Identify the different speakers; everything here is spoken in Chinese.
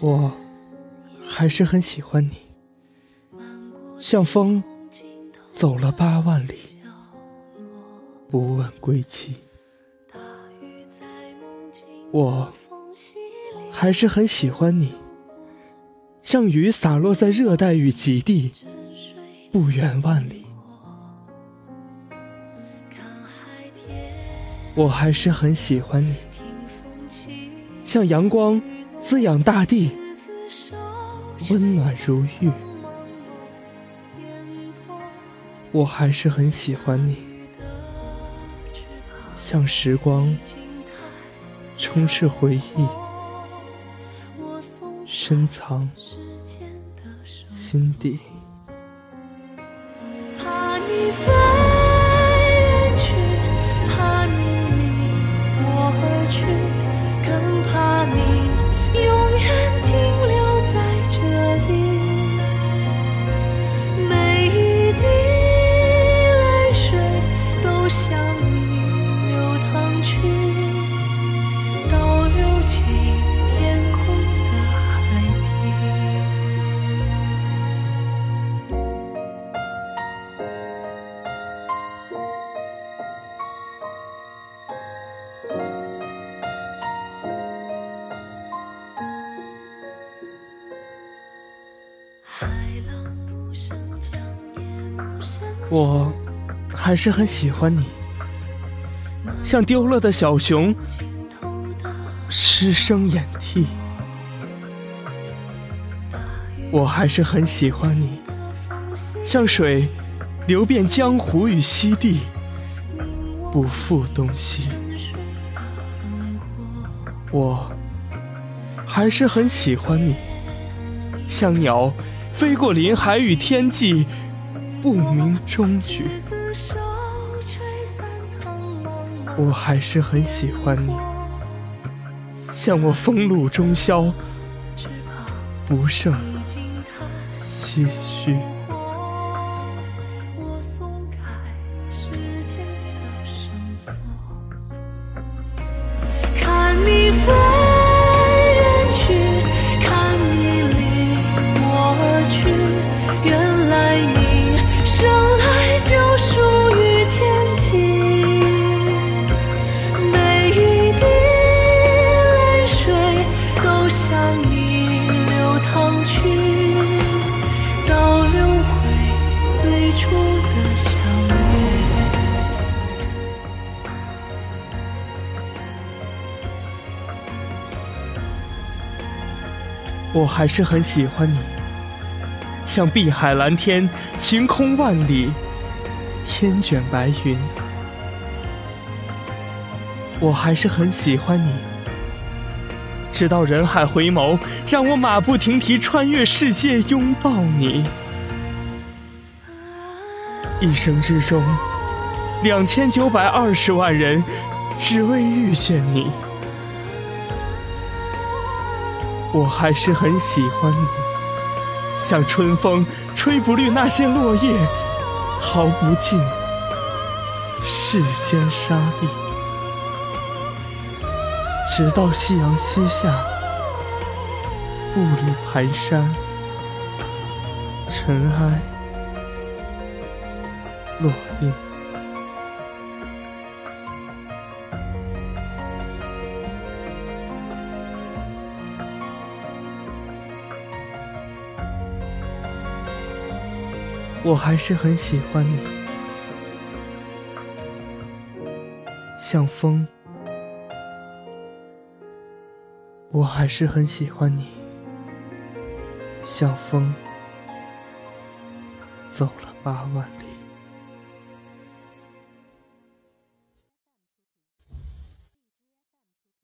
Speaker 1: 我还是很喜欢你，像风走了八万里，不问归期。我还是很喜欢你，像雨洒落在热带与极地，不远万里。我还是很喜欢你，像阳光滋养大地，温暖如玉。我还是很喜欢你，像时光充斥回忆，深藏心底。我还是很喜欢你，像丢了的小熊，失声掩涕。我还是很喜欢你，像水流遍江湖与西地，不负东西。我还是很喜欢你，像鸟。飞过林海与天际，不明终局。我还是很喜欢你，像我风露中宵，不胜唏嘘。我还是很喜欢你，像碧海蓝天，晴空万里，天卷白云。我还是很喜欢你，直到人海回眸，让我马不停蹄穿越世界拥抱你。一生之中，两千九百二十万人，只为遇见你。我还是很喜欢你，像春风吹不绿那些落叶，淘不尽世间沙砾。直到夕阳西下，步履蹒跚，尘埃落定。我还是很喜欢你，像风。我还是很喜欢你，像风，走了八万里。